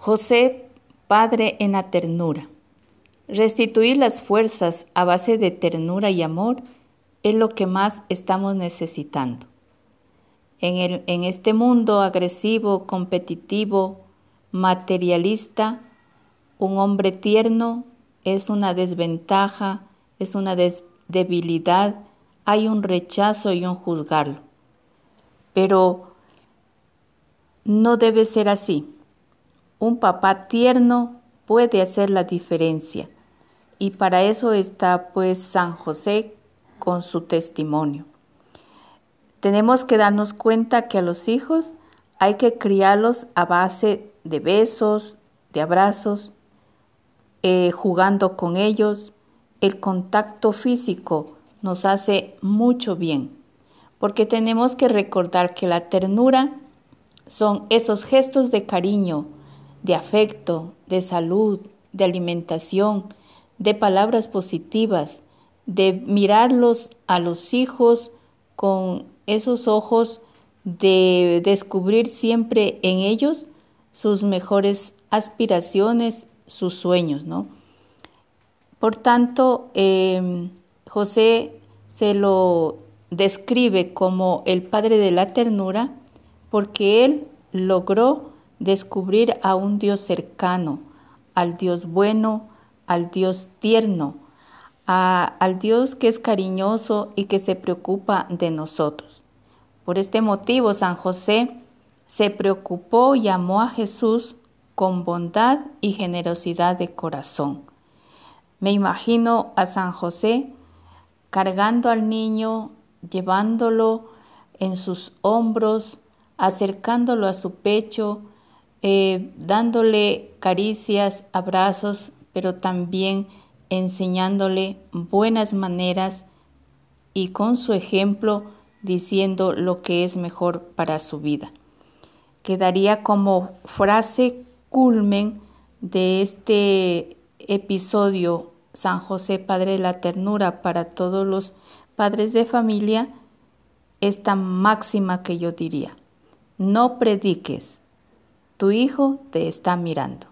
José, Padre en la ternura. Restituir las fuerzas a base de ternura y amor es lo que más estamos necesitando. En, el, en este mundo agresivo, competitivo, materialista, un hombre tierno es una desventaja, es una debilidad, hay un rechazo y un juzgarlo. Pero no debe ser así. Un papá tierno puede hacer la diferencia y para eso está pues San José con su testimonio. Tenemos que darnos cuenta que a los hijos hay que criarlos a base de besos, de abrazos, eh, jugando con ellos. El contacto físico nos hace mucho bien, porque tenemos que recordar que la ternura son esos gestos de cariño, de afecto, de salud, de alimentación, de palabras positivas, de mirarlos a los hijos con esos ojos de descubrir siempre en ellos sus mejores aspiraciones, sus sueños, ¿no? Por tanto, em, José se lo describe como el padre de la ternura porque él logró descubrir a un Dios cercano, al Dios bueno, al Dios tierno, al Dios que es cariñoso y que se preocupa de nosotros. Por este motivo, San José se preocupó y amó a Jesús con bondad y generosidad de corazón. Me imagino a San José cargando al niño, llevándolo en sus hombros, acercándolo a su pecho, eh, dándole caricias, abrazos, pero también enseñándole buenas maneras y con su ejemplo diciendo lo que es mejor para su vida. Quedaría como frase culmen de este episodio San José Padre de la Ternura para todos los padres de familia esta máxima que yo diría. No prediques, tu hijo te está mirando.